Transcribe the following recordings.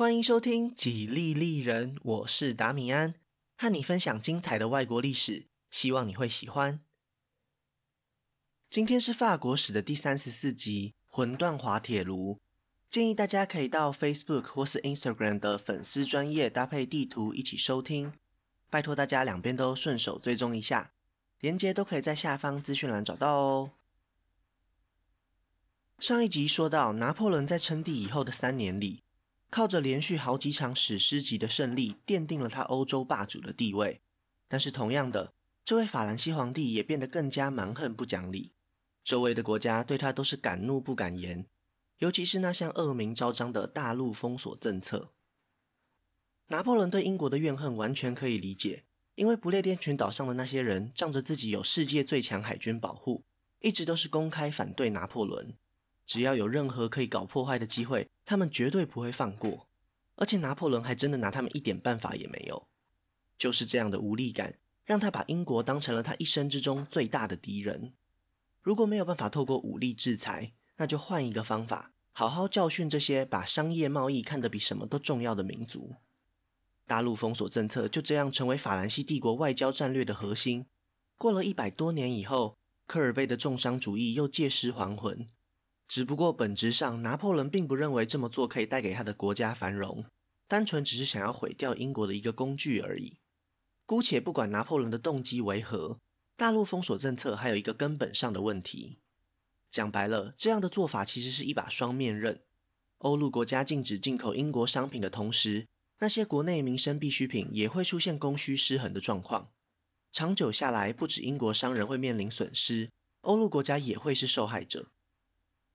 欢迎收听《几利利人》，我是达米安，和你分享精彩的外国历史，希望你会喜欢。今天是法国史的第三十四集《魂断滑铁卢》，建议大家可以到 Facebook 或是 Instagram 的粉丝专页搭配地图一起收听，拜托大家两边都顺手追踪一下，连接都可以在下方资讯栏找到哦。上一集说到，拿破仑在称帝以后的三年里，靠着连续好几场史诗级的胜利，奠定了他欧洲霸主的地位。但是同样的，这位法兰西皇帝也变得更加蛮横不讲理，周围的国家对他都是敢怒不敢言，尤其是那项恶名昭彰的大陆封锁政策。拿破仑对英国的怨恨完全可以理解，因为不列颠群岛上的那些人仗着自己有世界最强海军保护，一直都是公开反对拿破仑。只要有任何可以搞破坏的机会，他们绝对不会放过。而且拿破仑还真的拿他们一点办法也没有。就是这样的无力感，让他把英国当成了他一生之中最大的敌人。如果没有办法透过武力制裁，那就换一个方法，好好教训这些把商业贸易看得比什么都重要的民族。大陆封锁政策就这样成为法兰西帝国外交战略的核心。过了一百多年以后，科尔贝的重商主义又借尸还魂。只不过本质上，拿破仑并不认为这么做可以带给他的国家繁荣，单纯只是想要毁掉英国的一个工具而已。姑且不管拿破仑的动机为何，大陆封锁政策还有一个根本上的问题。讲白了，这样的做法其实是一把双面刃。欧陆国家禁止进口英国商品的同时，那些国内民生必需品也会出现供需失衡的状况。长久下来，不止英国商人会面临损失，欧陆国家也会是受害者。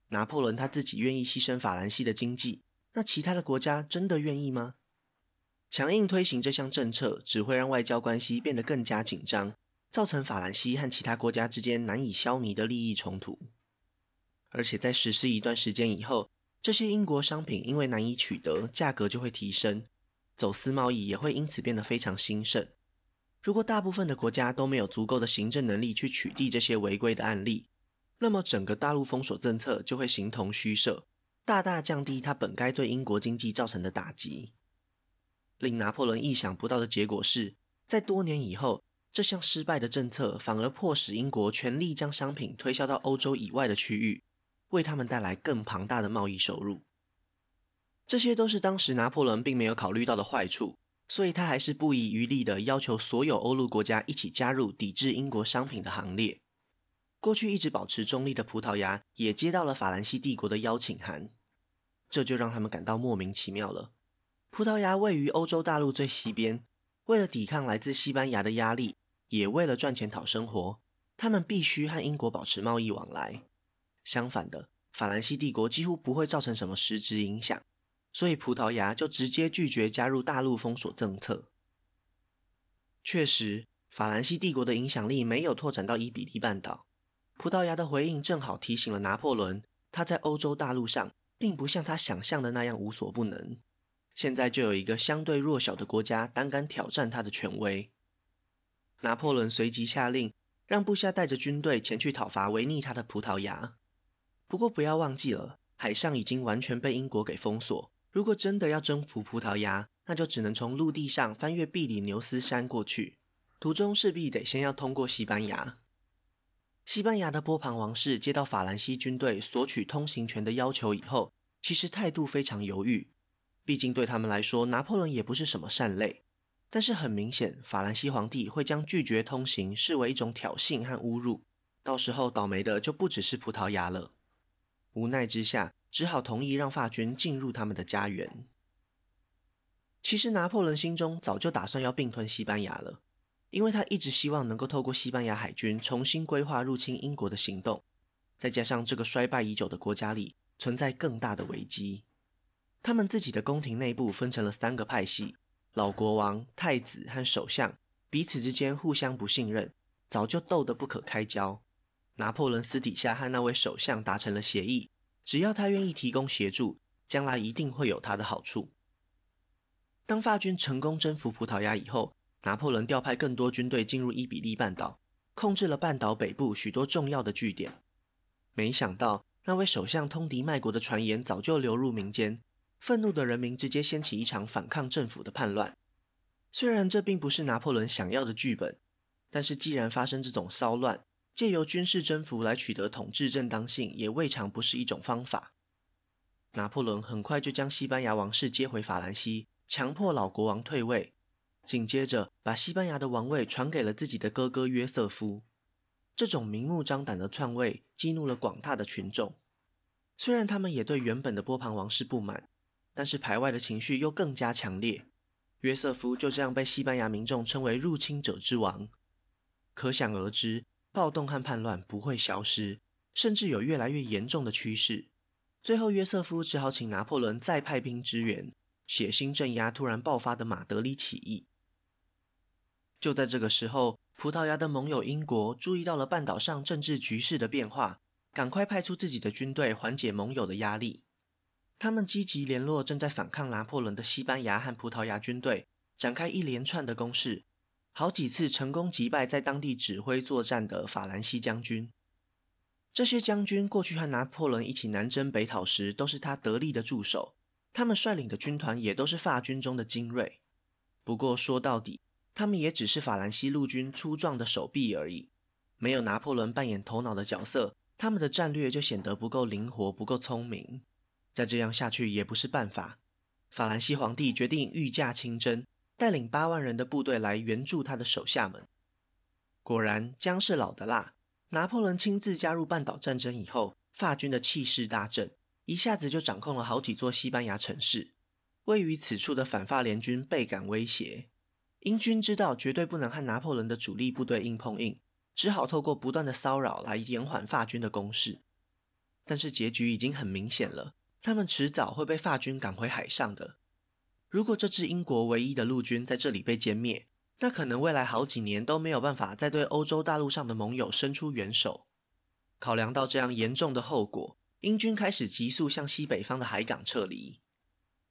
拿破仑他自己愿意牺牲法兰西的经济，那其他的国家真的愿意吗？强硬推行这项政策，只会让外交关系变得更加紧张，造成法兰西和其他国家之间难以消弭的利益冲突。而且在实施一段时间以后，这些英国商品因为难以取得，价格就会提升，走私贸易也会因此变得非常兴盛。如果大部分的国家都没有足够的行政能力去取缔这些违规的案例，那么，整个大陆封锁政策就会形同虚设，大大降低它本该对英国经济造成的打击。令拿破仑意想不到的结果是，在多年以后，这项失败的政策反而迫使英国全力将商品推销到欧洲以外的区域，为他们带来更庞大的贸易收入。这些都是当时拿破仑并没有考虑到的坏处，所以他还是不遗余力地要求所有欧陆国家一起加入抵制英国商品的行列。过去一直保持中立的葡萄牙也接到了法兰西帝国的邀请函，这就让他们感到莫名其妙了。葡萄牙位于欧洲大陆最西边，为了抵抗来自西班牙的压力，也为了赚钱讨生活，他们必须和英国保持贸易往来。相反的，法兰西帝国几乎不会造成什么实质影响，所以葡萄牙就直接拒绝加入大陆封锁政策。确实，法兰西帝国的影响力没有拓展到伊比利半岛。葡萄牙的回应正好提醒了拿破仑，他在欧洲大陆上并不像他想象的那样无所不能。现在就有一个相对弱小的国家胆敢挑战他的权威。拿破仑随即下令，让部下带着军队前去讨伐违逆他的葡萄牙。不过不要忘记了，海上已经完全被英国给封锁。如果真的要征服葡萄牙，那就只能从陆地上翻越比里牛斯山过去，途中势必得先要通过西班牙。西班牙的波旁王室接到法兰西军队索取通行权的要求以后，其实态度非常犹豫。毕竟对他们来说，拿破仑也不是什么善类。但是很明显，法兰西皇帝会将拒绝通行视为一种挑衅和侮辱，到时候倒霉的就不只是葡萄牙了。无奈之下，只好同意让法军进入他们的家园。其实拿破仑心中早就打算要并吞西班牙了。因为他一直希望能够透过西班牙海军重新规划入侵英国的行动，再加上这个衰败已久的国家里存在更大的危机，他们自己的宫廷内部分成了三个派系，老国王、太子和首相彼此之间互相不信任，早就斗得不可开交。拿破仑私底下和那位首相达成了协议，只要他愿意提供协助，将来一定会有他的好处。当法军成功征服葡萄牙以后，拿破仑调派更多军队进入伊比利半岛，控制了半岛北部许多重要的据点。没想到，那位首相通敌卖国的传言早就流入民间，愤怒的人民直接掀起一场反抗政府的叛乱。虽然这并不是拿破仑想要的剧本，但是既然发生这种骚乱，借由军事征服来取得统治正当性，也未尝不是一种方法。拿破仑很快就将西班牙王室接回法兰西，强迫老国王退位，紧接着把西班牙的王位传给了自己的哥哥约瑟夫。这种明目张胆的篡位激怒了广大的群众，虽然他们也对原本的波旁王室不满，但是排外的情绪又更加强烈。约瑟夫就这样被西班牙民众称为入侵者之王。可想而知，暴动和叛乱不会消失，甚至有越来越严重的趋势。最后，约瑟夫只好请拿破仑再派兵支援，血腥镇压突然爆发的马德里起义。就在这个时候，葡萄牙的盟友英国注意到了半岛上政治局势的变化，赶快派出自己的军队缓解盟友的压力。他们积极联络正在反抗拿破仑的西班牙和葡萄牙军队，展开一连串的攻势，好几次成功击败在当地指挥作战的法兰西将军。这些将军过去和拿破仑一起南征北讨时，都是他得力的助手。他们率领的军团也都是法军中的精锐。不过说到底，他们也只是法兰西陆军粗壮的手臂而已。没有拿破仑扮演头脑的角色，他们的战略就显得不够灵活、不够聪明。再这样下去也不是办法。法兰西皇帝决定御驾亲征，带领八万人的部队来援助他的手下们。果然，姜是老的辣。拿破仑亲自加入半岛战争以后，法军的气势大振，一下子就掌控了好几座西班牙城市。位于此处的反法联军倍感威胁，英军知道绝对不能和拿破仑的主力部队硬碰硬，只好透过不断的骚扰来延缓法军的攻势。但是结局已经很明显了，他们迟早会被法军赶回海上的。如果这支英国唯一的陆军在这里被歼灭，那可能未来好几年都没有办法再对欧洲大陆上的盟友伸出援手。考量到这样严重的后果，英军开始急速向西北方的海港撤离。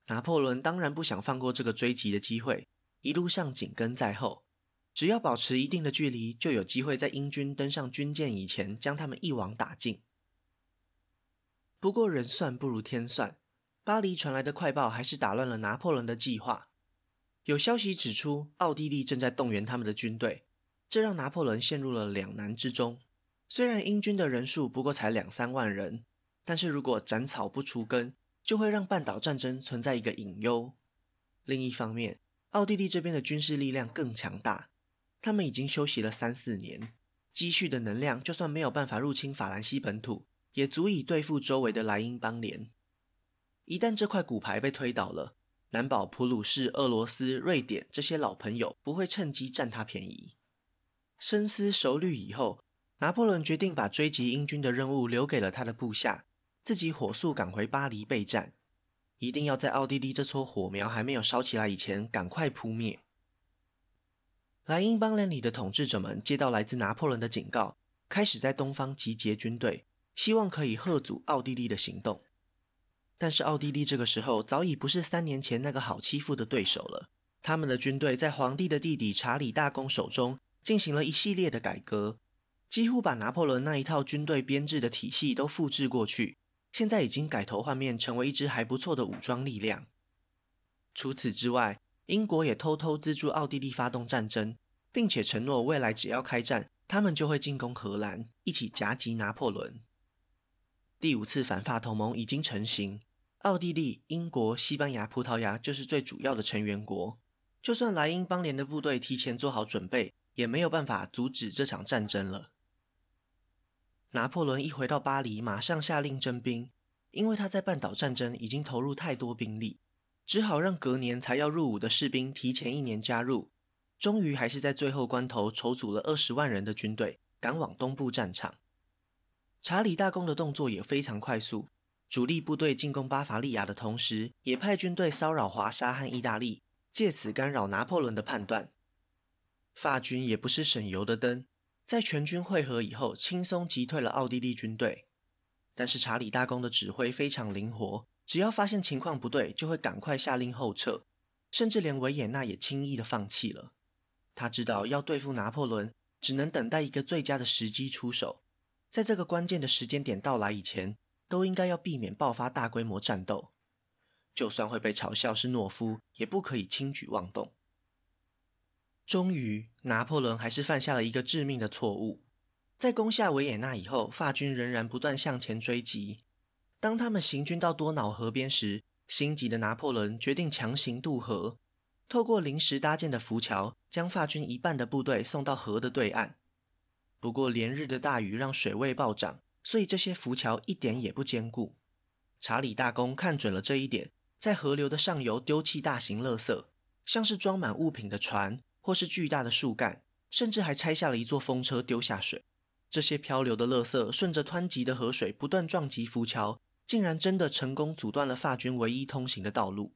拿破仑当然不想放过这个追击的机会，一路上紧跟在后，只要保持一定的距离，就有机会在英军登上军舰以前将他们一网打尽。不过人算不如天算，巴黎传来的快报还是打乱了拿破仑的计划。有消息指出，奥地利正在动员他们的军队，这让拿破仑陷入了两难之中。虽然英军的人数不过才两三万人，但是如果斩草不除根，就会让半岛战争存在一个隐忧。另一方面，奥地利这边的军事力量更强大，他们已经休息了三四年，积蓄的能量就算没有办法入侵法兰西本土，也足以对付周围的莱茵邦联。一旦这块骨牌被推倒了，难保普鲁士、俄罗斯、瑞典这些老朋友不会趁机占他便宜。深思熟虑以后，拿破仑决定把追击英军的任务留给了他的部下，自己火速赶回巴黎备战，一定要在奥地利这撮火苗还没有烧起来以前赶快扑灭。莱茵邦联里的统治者们接到来自拿破仑的警告，开始在东方集结军队，希望可以吓阻奥地利的行动。但是奥地利这个时候早已不是三年前那个好欺负的对手了。他们的军队在皇帝的弟弟查理大公手中进行了一系列的改革，几乎把拿破仑那一套军队编制的体系都复制过去。现在已经改头换面，成为一支还不错的武装力量。除此之外，英国也偷偷资助奥地利发动战争，并且承诺未来只要开战，他们就会进攻荷兰，一起夹击拿破仑。第五次反法同盟已经成型，奥地利、英国、西班牙、葡萄牙就是最主要的成员国。就算莱茵邦联的部队提前做好准备，也没有办法阻止这场战争了。拿破仑一回到巴黎，马上下令征兵，因为他在半岛战争已经投入太多兵力，只好让隔年才要入伍的士兵提前一年加入。终于还是在最后关头筹组了二十万人的军队，赶往东部战场。查理大公的动作也非常快速，主力部队进攻巴伐利亚的同时，也派军队骚扰华沙和意大利，借此干扰拿破仑的判断。法军也不是省油的灯，在全军会合以后，轻松击退了奥地利军队。但是查理大公的指挥非常灵活，只要发现情况不对，就会赶快下令后撤，甚至连维也纳也轻易的放弃了。他知道要对付拿破仑，只能等待一个最佳的时机出手。在这个关键的时间点到来以前，都应该要避免爆发大规模战斗。就算会被嘲笑是懦夫，也不可以轻举妄动。终于，拿破仑还是犯下了一个致命的错误。在攻下维也纳以后，法军仍然不断向前追击。当他们行军到多瑙河边时，心急的拿破仑决定强行渡河，透过临时搭建的浮桥，将法军一半的部队送到河的对岸。不过，连日的大雨让水位暴涨，所以这些浮桥一点也不坚固。查理大公看准了这一点，在河流的上游丢弃大型垃圾，像是装满物品的船，或是巨大的树干，甚至还拆下了一座风车丢下水。这些漂流的垃圾顺着湍急的河水不断撞击浮桥，竟然真的成功阻断了法军唯一通行的道路。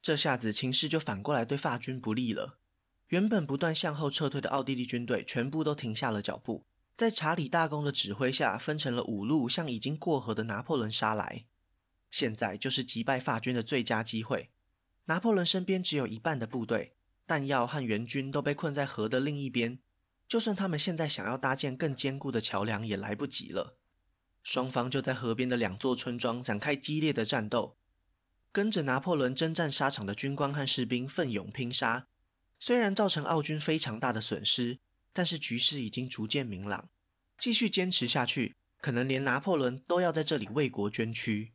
这下子情势就反过来对法军不利了。原本不断向后撤退的奥地利军队全部都停下了脚步，在查理大公的指挥下，分成了五路向已经过河的拿破仑杀来。现在就是击败法军的最佳机会。拿破仑身边只有一半的部队，弹药和援军都被困在河的另一边。就算他们现在想要搭建更坚固的桥梁，也来不及了。双方就在河边的两座村庄展开激烈的战斗。跟着拿破仑征战沙场的军官和士兵奋勇拼杀，虽然造成奥军非常大的损失，但是局势已经逐渐明朗。继续坚持下去，可能连拿破仑都要在这里为国捐躯。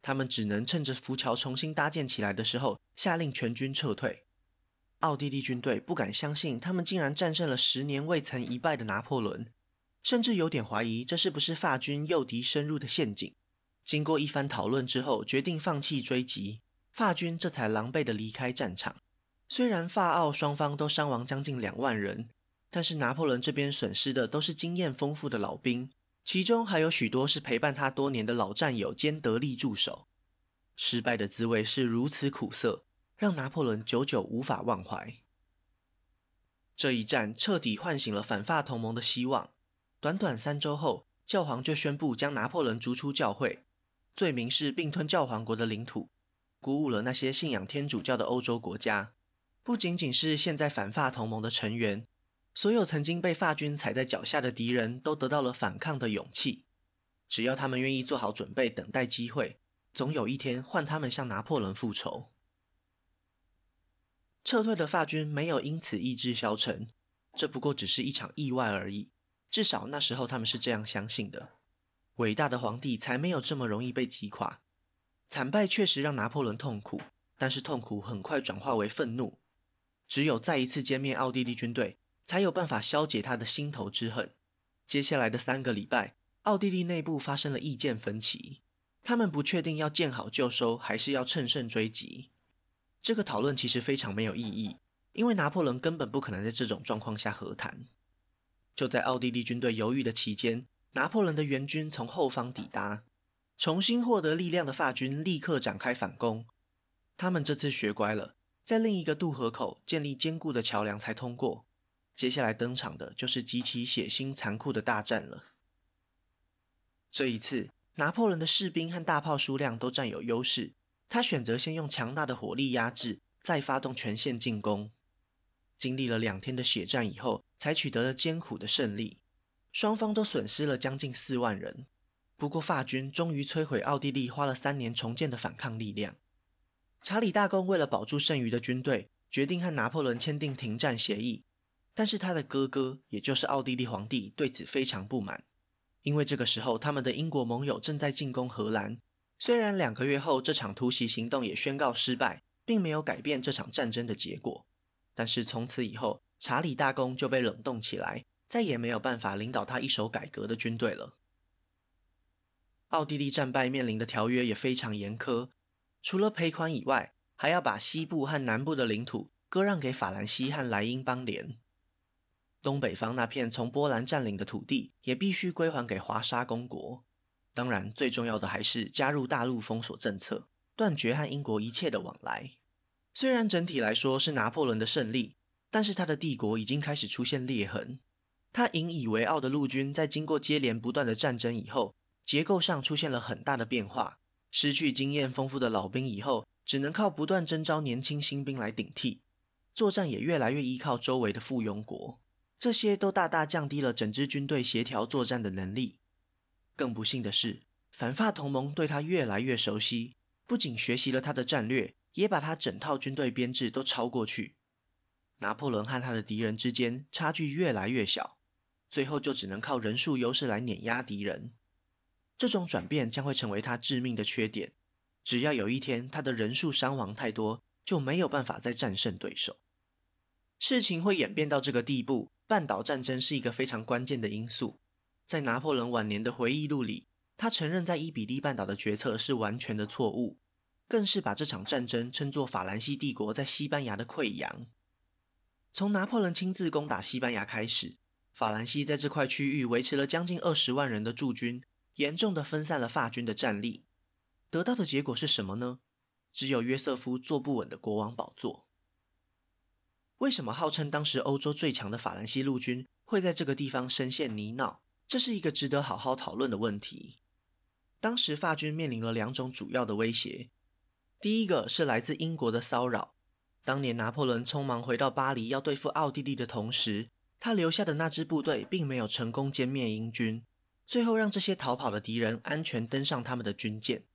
他们只能趁着浮桥重新搭建起来的时候，下令全军撤退。奥地利军队不敢相信，他们竟然战胜了十年未曾一败的拿破仑，甚至有点怀疑这是不是法军诱敌深入的陷阱。经过一番讨论之后，决定放弃追击，法军这才狼狈地离开战场。虽然法奥双方都伤亡将近两万人，但是拿破仑这边损失的都是经验丰富的老兵，其中还有许多是陪伴他多年的老战友兼得力助手。失败的滋味是如此苦涩。让拿破仑久久无法忘怀。这一战彻底唤醒了反法同盟的希望。短短三周后，教皇就宣布将拿破仑逐出教会，罪名是并吞教皇国的领土，鼓舞了那些信仰天主教的欧洲国家。不仅仅是现在反法同盟的成员，所有曾经被法军踩在脚下的敌人都得到了反抗的勇气。只要他们愿意做好准备，等待机会，总有一天换他们向拿破仑复仇。撤退的法军没有因此意志消沉，这不过只是一场意外而已。至少那时候他们是这样相信的。伟大的皇帝才没有这么容易被击垮。惨败确实让拿破仑痛苦，但是痛苦很快转化为愤怒。只有再一次歼灭奥地利军队，才有办法消解他的心头之恨。接下来的三个礼拜，奥地利内部发生了意见分歧，他们不确定要见好就收，还是要乘胜追击。这个讨论其实非常没有意义，因为拿破仑根本不可能在这种状况下和谈。就在奥地利军队犹豫的期间，拿破仑的援军从后方抵达，重新获得力量的法军立刻展开反攻。他们这次学乖了，在另一个渡河口建立坚固的桥梁才通过。接下来登场的就是极其血腥残酷的大战了。这一次，拿破仑的士兵和大炮数量都占有优势。他选择先用强大的火力压制，再发动全线进攻。经历了两天的血战以后，才取得了艰苦的胜利。双方都损失了将近四万人。不过，法军终于摧毁奥地利花了三年重建的反抗力量。查理大公为了保住剩余的军队，决定和拿破仑签订停战协议。但是他的哥哥，也就是奥地利皇帝，对此非常不满，因为这个时候他们的英国盟友正在进攻荷兰。虽然两个月后这场突袭行动也宣告失败，并没有改变这场战争的结果，但是从此以后，查理大公就被冷冻起来，再也没有办法领导他一手改革的军队了。奥地利战败面临的条约也非常严苛，除了赔款以外，还要把西部和南部的领土割让给法兰西和莱茵邦联，东北方那片从波兰占领的土地也必须归还给华沙公国。当然，最重要的还是加入大陆封锁政策，断绝和英国一切的往来。虽然整体来说是拿破仑的胜利，但是他的帝国已经开始出现裂痕。他引以为傲的陆军在经过接连不断的战争以后，结构上出现了很大的变化。失去经验丰富的老兵以后，只能靠不断征召年轻新兵来顶替。作战也越来越依靠周围的附庸国，这些都大大降低了整支军队协调作战的能力。更不幸的是，反法同盟对他越来越熟悉，不仅学习了他的战略，也把他整套军队编制都抄过去。拿破仑和他的敌人之间差距越来越小，最后就只能靠人数优势来碾压敌人。这种转变将会成为他致命的缺点。只要有一天他的人数伤亡太多，就没有办法再战胜对手。事情会演变到这个地步，半岛战争是一个非常关键的因素。在拿破仑晚年的回忆录里，他承认在伊比利半岛的决策是完全的错误，更是把这场战争称作法兰西帝国在西班牙的溃疡。从拿破仑亲自攻打西班牙开始，法兰西在这块区域维持了将近二十万人的驻军，严重的分散了法军的战力。得到的结果是什么呢？只有约瑟夫坐不稳的国王宝座。为什么号称当时欧洲最强的法兰西陆军会在这个地方深陷泥淖？这是一个值得好好讨论的问题。当时法军面临了两种主要的威胁，第一个是来自英国的骚扰。当年拿破仑匆忙回到巴黎要对付奥地利的同时，他留下的那支部队并没有成功歼灭英军，最后让这些逃跑的敌人安全登上他们的军舰。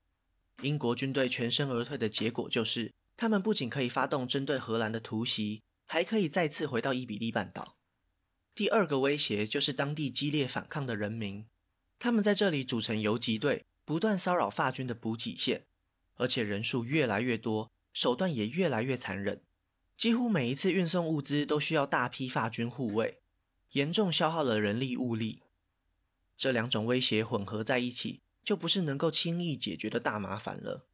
英国军队全身而退的结果就是，他们不仅可以发动针对荷兰的突袭。还可以再次回到伊比利半岛。第二个威胁就是当地激烈反抗的人民，他们在这里组成游击队，不断骚扰法军的补给线，而且人数越来越多，手段也越来越残忍。几乎每一次运送物资都需要大批法军护卫，严重消耗了人力物力。这两种威胁混合在一起，就不是能够轻易解决的大麻烦了。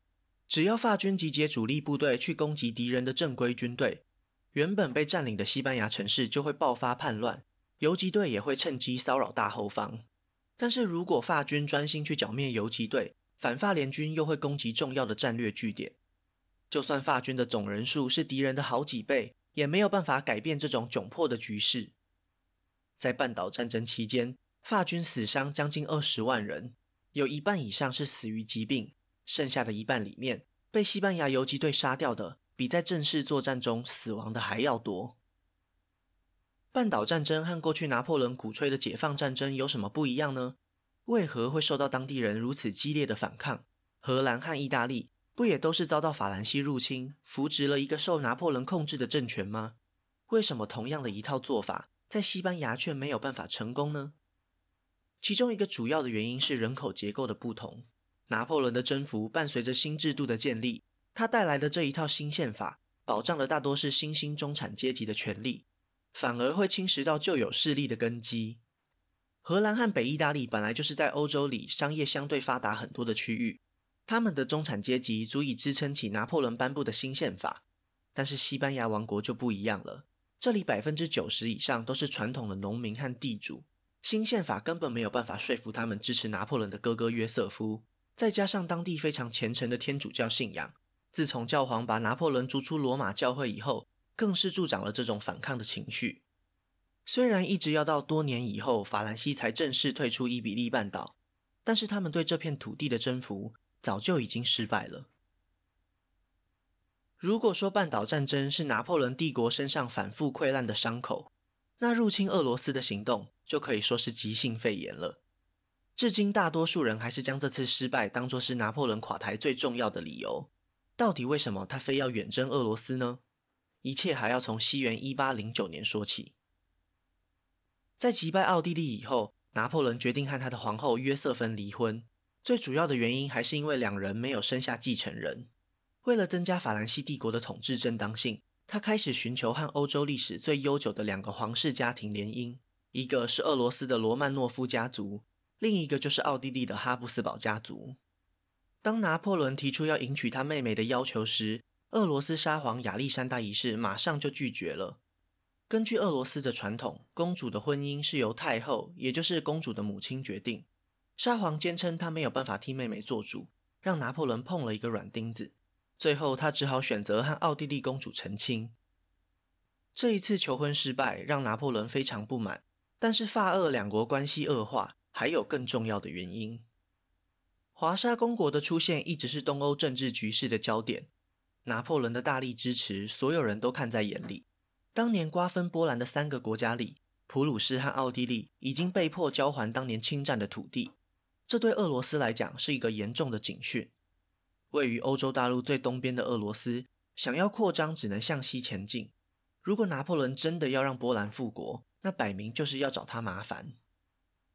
只要法军集结主力部队去攻击敌人的正规军队，原本被占领的西班牙城市就会爆发叛乱，游击队也会趁机骚扰大后方。但是如果法军专心去剿灭游击队，反法联军又会攻击重要的战略据点。就算法军的总人数是敌人的好几倍，也没有办法改变这种窘迫的局势。在半岛战争期间，法军死伤将近二十万人，有一半以上是死于疾病，剩下的一半里面被西班牙游击队杀掉的。比在正式作战中死亡的还要多。半岛战争和过去拿破仑鼓吹的解放战争有什么不一样呢？为何会受到当地人如此激烈的反抗？荷兰和意大利不也都是遭到法兰西入侵，扶植了一个受拿破仑控制的政权吗？为什么同样的一套做法，在西班牙却没有办法成功呢？其中一个主要的原因是人口结构的不同。拿破仑的征服伴随着新制度的建立。他带来的这一套新宪法，保障的大多是新兴中产阶级的权利，反而会侵蚀到旧有势力的根基。荷兰和北意大利本来就是在欧洲里商业相对发达很多的区域，他们的中产阶级足以支撑起拿破仑颁布的新宪法。但是西班牙王国就不一样了，这里百分之九十以上都是传统的农民和地主，新宪法根本没有办法说服他们支持拿破仑的哥哥约瑟夫，再加上当地非常虔诚的天主教信仰。自从教皇把拿破仑逐出罗马教会以后，更是助长了这种反抗的情绪。虽然一直要到多年以后，法兰西才正式退出伊比利半岛，但是他们对这片土地的征服早就已经失败了。如果说半岛战争是拿破仑帝国身上反复溃烂的伤口，那入侵俄罗斯的行动就可以说是急性肺炎了。至今，大多数人还是将这次失败当作是拿破仑垮台最重要的理由。到底为什么他非要远征俄罗斯呢？一切还要从西元一八零九年说起。在击败奥地利以后，拿破仑决定和他的皇后约瑟芬离婚。最主要的原因还是因为两人没有生下继承人。为了增加法兰西帝国的统治正当性，他开始寻求和欧洲历史最悠久的两个皇室家庭联姻，一个是俄罗斯的罗曼诺夫家族，另一个就是奥地利的哈布斯堡家族。当拿破仑提出要迎娶他妹妹的要求时，俄罗斯沙皇亚历山大一世马上就拒绝了。根据俄罗斯的传统，公主的婚姻是由太后，也就是公主的母亲决定。沙皇坚称他没有办法替妹妹做主，让拿破仑碰了一个软钉子。最后，他只好选择和奥地利公主成亲。这一次求婚失败，让拿破仑非常不满。但是法俄两国关系恶化，还有更重要的原因。华沙公国的出现一直是东欧政治局势的焦点，拿破仑的大力支持，所有人都看在眼里。当年瓜分波兰的三个国家里，普鲁士和奥地利已经被迫交还当年侵占的土地，这对俄罗斯来讲是一个严重的警讯。位于欧洲大陆最东边的俄罗斯，想要扩张只能向西前进。如果拿破仑真的要让波兰复国，那摆明就是要找他麻烦。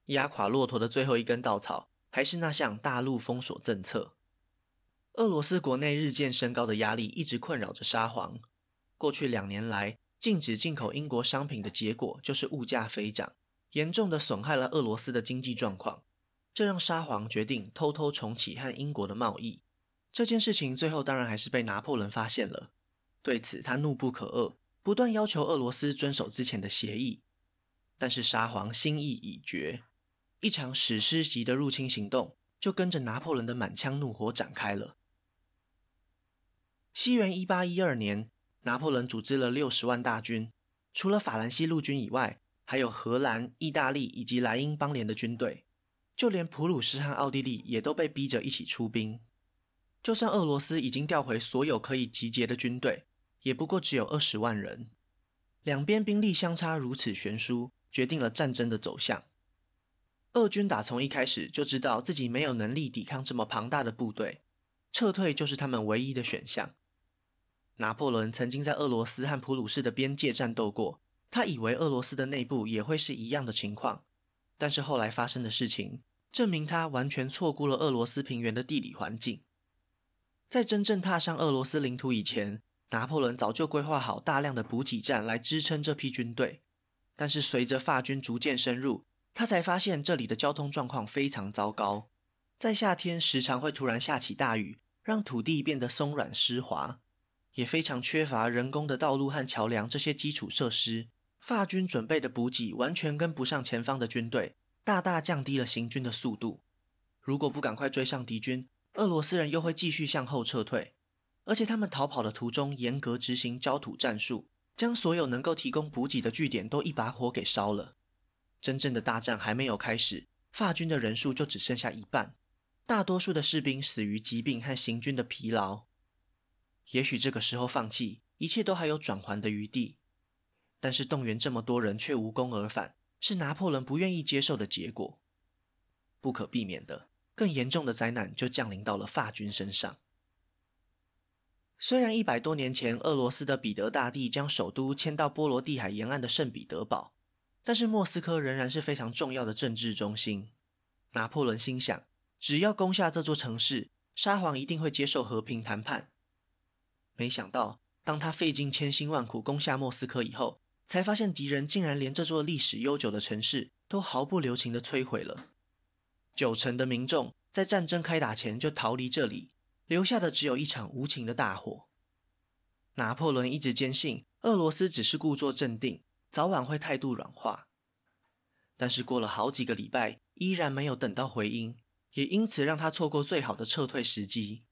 压垮骆驼的最后一根稻草，还是那项大陆封锁政策。俄罗斯国内日渐升高的压力一直困扰着沙皇。过去两年来，禁止进口英国商品的结果就是物价飞涨，严重的损害了俄罗斯的经济状况。这让沙皇决定偷偷重启和英国的贸易。这件事情最后当然还是被拿破仑发现了。对此，他怒不可遏，不断要求俄罗斯遵守之前的协议。但是沙皇心意已决。一场史诗级的入侵行动就跟着拿破仑的满腔怒火展开了。西元一八一二年，拿破仑组织了六十万大军，除了法兰西陆军以外，还有荷兰、意大利以及莱茵邦联的军队，就连普鲁士和奥地利也都被逼着一起出兵。就算俄罗斯已经调回所有可以集结的军队，也不过只有二十万人。两边兵力相差如此悬殊，决定了战争的走向。俄军打从一开始就知道自己没有能力抵抗这么庞大的部队，撤退就是他们唯一的选项。拿破仑曾经在俄罗斯和普鲁士的边界战斗过，他以为俄罗斯的内部也会是一样的情况，但是后来发生的事情证明他完全错估了俄罗斯平原的地理环境。在真正踏上俄罗斯领土以前，拿破仑早就规划好大量的补给站来支撑这批军队，但是随着法军逐渐深入，他才发现这里的交通状况非常糟糕，在夏天时常会突然下起大雨，让土地变得松软湿滑，也非常缺乏人工的道路和桥梁这些基础设施。法军准备的补给完全跟不上前方的军队，大大降低了行军的速度。如果不赶快追上敌军，俄罗斯人又会继续向后撤退，而且他们逃跑的途中严格执行焦土战术，将所有能够提供补给的据点都一把火给烧了。真正的大战还没有开始，法军的人数就只剩下一半，大多数的士兵死于疾病和行军的疲劳。也许这个时候放弃，一切都还有转圜的余地，但是动员这么多人却无功而返，是拿破仑不愿意接受的结果。不可避免的，更严重的灾难就降临到了法军身上。虽然一百多年前，俄罗斯的彼得大帝将首都迁到波罗的海沿岸的圣彼得堡。但是莫斯科仍然是非常重要的政治中心。拿破仑心想，只要攻下这座城市，沙皇一定会接受和平谈判。没想到，当他费尽千辛万苦攻下莫斯科以后，才发现敌人竟然连这座历史悠久的城市都毫不留情地摧毁了。九成的民众在战争开打前就逃离这里，留下的只有一场无情的大火。拿破仑一直坚信，俄罗斯只是故作镇定。早晚会态度软化，但是过了好几个礼拜，依然没有等到回音，也因此让他错过最好的撤退时机。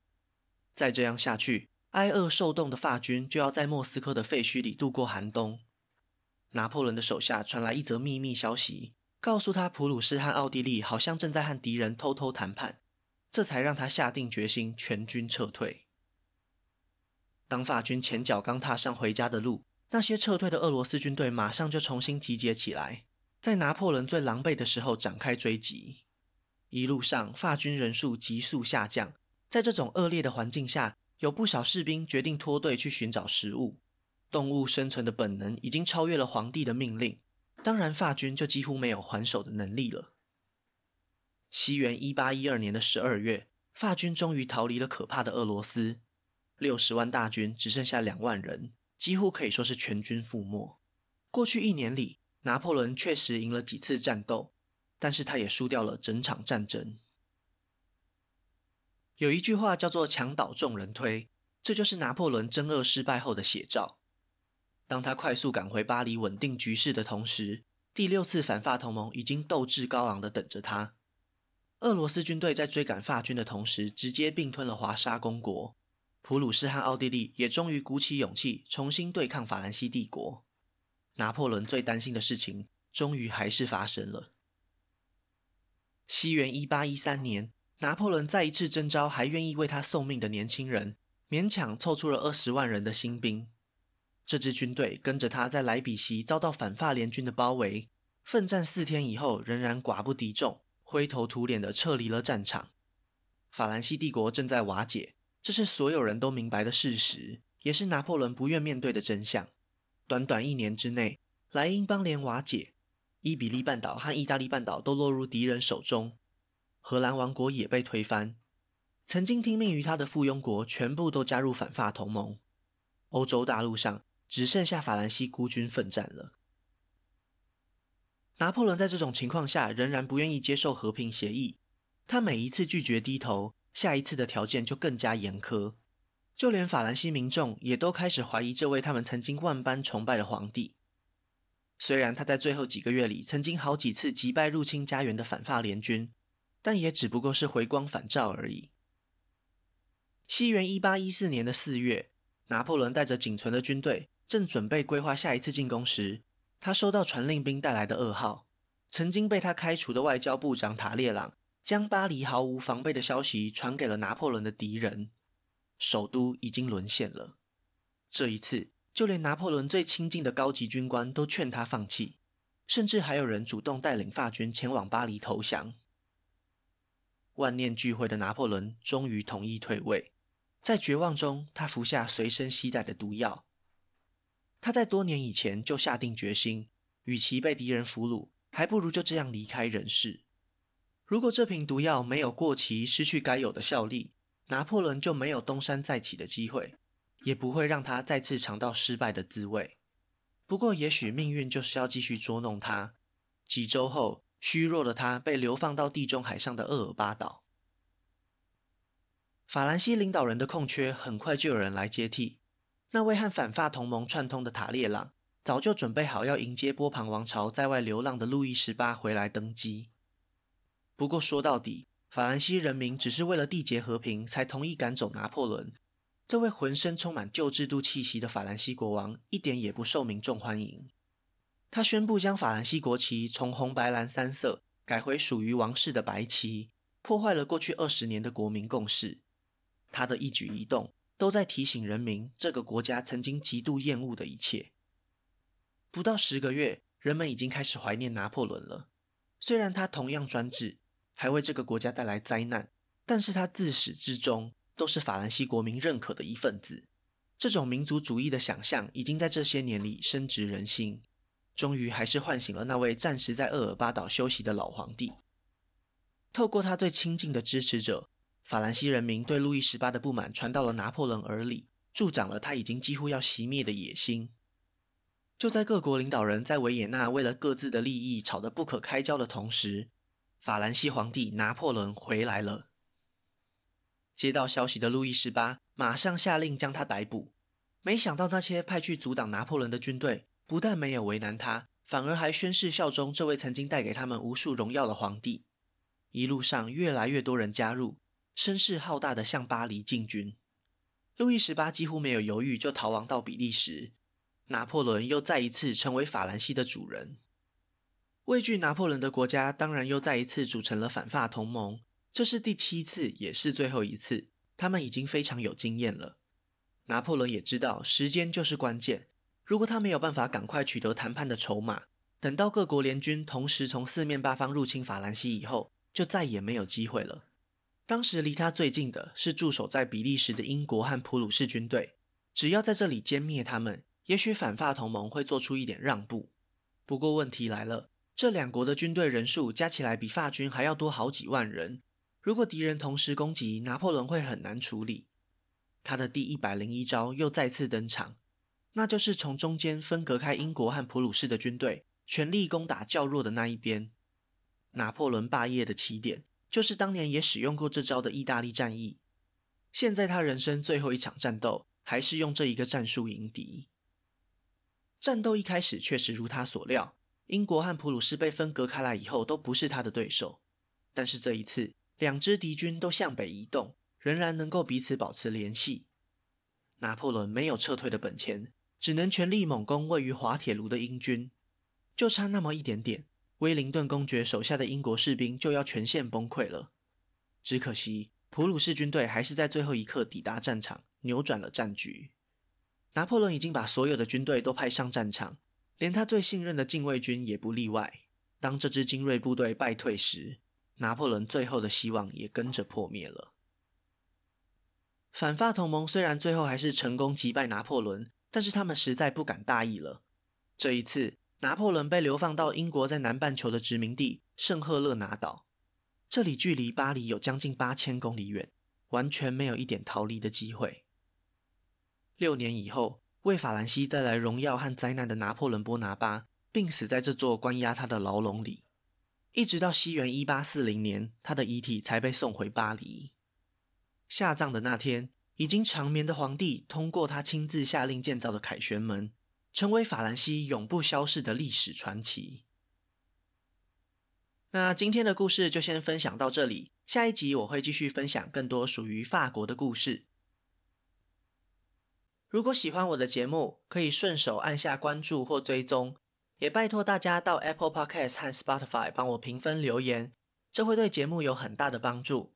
再这样下去，挨饿受冻的法军就要在莫斯科的废墟里度过寒冬。拿破仑的手下传来一则秘密消息，告诉他普鲁士和奥地利好像正在和敌人偷偷谈判，这才让他下定决心全军撤退。当法军前脚刚踏上回家的路，那些撤退的俄罗斯军队马上就重新集结起来，在拿破仑最狼狈的时候展开追击。一路上，法军人数急速下降。在这种恶劣的环境下，有不少士兵决定脱队去寻找食物。动物生存的本能已经超越了皇帝的命令，当然，法军就几乎没有还手的能力了。西元一八一二年的十二月，法军终于逃离了可怕的俄罗斯，六十万大军只剩下两万人。几乎可以说是全军覆没。过去一年里，拿破仑确实赢了几次战斗，但是他也输掉了整场战争。有一句话叫做“墙倒众人推”，这就是拿破仑征俄失败后的写照。当他快速赶回巴黎稳定局势的同时，第六次反法同盟已经斗志高昂地等着他。俄罗斯军队在追赶法军的同时，直接并吞了华沙公国。普鲁士和奥地利也终于鼓起勇气重新对抗法兰西帝国。拿破仑最担心的事情，终于还是发生了。西元一八一三年，拿破仑再一次征召还愿意为他送命的年轻人，勉强凑出了二十万人的新兵。这支军队跟着他在莱比锡遭到反法联军的包围，奋战四天以后，仍然寡不敌众，灰头土脸地撤离了战场。法兰西帝国正在瓦解。这是所有人都明白的事实，也是拿破仑不愿面对的真相。短短一年之内，莱茵邦联瓦解，伊比利半岛和意大利半岛都落入敌人手中，荷兰王国也被推翻。曾经听命于他的附庸国全部都加入反法同盟，欧洲大陆上只剩下法兰西孤军奋战了。拿破仑在这种情况下仍然不愿意接受和平协议，他每一次拒绝低头，下一次的条件就更加严苛。就连法兰西民众也都开始怀疑这位他们曾经万般崇拜的皇帝。虽然他在最后几个月里曾经好几次击败入侵家园的反法联军，但也只不过是回光返照而已。西元一八一四年的四月，拿破仑带着仅存的军队正准备规划下一次进攻时，他收到传令兵带来的噩耗：曾经被他开除的外交部长塔列朗将巴黎毫无防备的消息传给了拿破仑的敌人。首都已经沦陷了。这一次，就连拿破仑最亲近的高级军官都劝他放弃，甚至还有人主动带领法军前往巴黎投降。万念俱灰的拿破仑终于同意退位。在绝望中，他服下随身携带的毒药。他在多年以前就下定决心，与其被敌人俘虏，还不如就这样离开人世。如果这瓶毒药没有过期，失去该有的效力，拿破仑就没有东山再起的机会，也不会让他再次尝到失败的滋味。不过，也许命运就是要继续捉弄他。几周后，虚弱的他被流放到地中海上的厄尔巴岛。法兰西领导人的空缺很快就有人来接替。那位和反法同盟串通的塔列朗，早就准备好要迎接波旁王朝在外流浪的路易十八回来登基。不过说到底，法兰西人民只是为了缔结和平，才同意赶走拿破仑。这位浑身充满旧制度气息的法兰西国王，一点也不受民众欢迎。他宣布将法兰西国旗从红白蓝三色改回属于王室的白旗，破坏了过去二十年的国民共识。他的一举一动都在提醒人民，这个国家曾经极度厌恶的一切。不到十个月，人们已经开始怀念拿破仑了。虽然他同样专制。还为这个国家带来灾难，但是他自始至终都是法兰西国民认可的一份子。这种民族主义的想象已经在这些年里深植人心，终于还是唤醒了那位暂时在厄尔巴岛休息的老皇帝。透过他最亲近的支持者，法兰西人民对路易十八的不满传到了拿破仑耳里，助长了他已经几乎要熄灭的野心。就在各国领导人在维也纳为了各自的利益吵得不可开交的同时，法兰西皇帝拿破仑回来了。接到消息的路易十八马上下令将他逮捕。没想到那些派去阻挡拿破仑的军队，不但没有为难他，反而还宣誓效忠这位曾经带给他们无数荣耀的皇帝。一路上，越来越多人加入，声势浩大的向巴黎进军。路易十八几乎没有犹豫，就逃亡到比利时。拿破仑又再一次成为法兰西的主人。畏惧拿破仑的国家当然又再一次组成了反法同盟，这是第七次，也是最后一次。他们已经非常有经验了。拿破仑也知道时间就是关键，如果他没有办法赶快取得谈判的筹码，等到各国联军同时从四面八方入侵法兰西以后，就再也没有机会了。当时离他最近的是驻守在比利时的英国和普鲁士军队，只要在这里歼灭他们，也许反法同盟会做出一点让步。不过问题来了。这两国的军队人数加起来比法军还要多好几万人，如果敌人同时攻击，拿破仑会很难处理。他的第一百零一招又再次登场，那就是从中间分隔开英国和普鲁士的军队，全力攻打较弱的那一边。拿破仑霸业的起点，就是当年也使用过这招的意大利战役。现在他人生最后一场战斗，还是用这一个战术迎敌。战斗一开始确实如他所料。英国和普鲁士被分隔开来以后，都不是他的对手。但是这一次，两支敌军都向北移动，仍然能够彼此保持联系。拿破仑没有撤退的本钱，只能全力猛攻位于滑铁卢的英军。就差那么一点点，威灵顿公爵手下的英国士兵就要全线崩溃了。只可惜，普鲁士军队还是在最后一刻抵达战场，扭转了战局。拿破仑已经把所有的军队都派上战场。连他最信任的禁卫军也不例外。当这支精锐部队败退时，拿破仑最后的希望也跟着破灭了。反法同盟虽然最后还是成功击败拿破仑，但是他们实在不敢大意了。这一次，拿破仑被流放到英国在南半球的殖民地圣赫勒拿岛，这里距离巴黎有将近八千公里远，完全没有一点逃离的机会。六年以后，为法兰西带来荣耀和灾难的拿破仑波拿巴病死在这座关押他的牢笼里，一直到西元一八四零年，他的遗体才被送回巴黎。下葬的那天，已经长眠的皇帝通过他亲自下令建造的凯旋门。成为法兰西永不消逝的历史传奇。那今天的故事就先分享到这里，下一集我会继续分享更多属于法国的故事。如果喜欢我的节目，可以顺手按下关注或追踪，也拜托大家到 Apple Podcast 和 Spotify 帮我评分留言，这会对节目有很大的帮助。